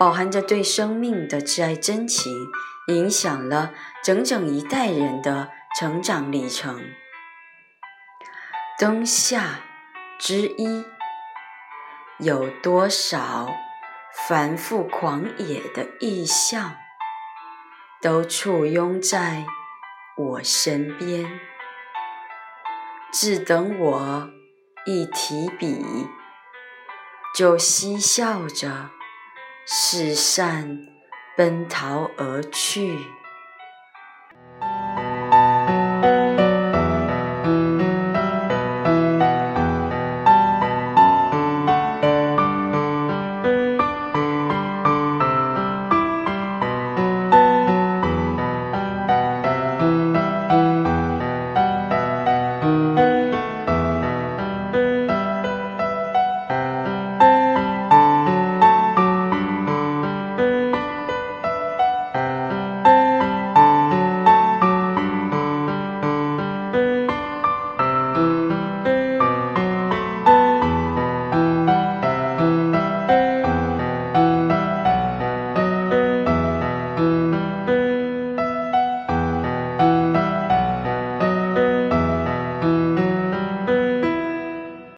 饱含着对生命的挚爱真情，影响了整整一代人的成长历程。灯下之一，有多少繁复狂野的意象，都簇拥在我身边，只等我一提笔，就嬉笑着。四散奔逃而去。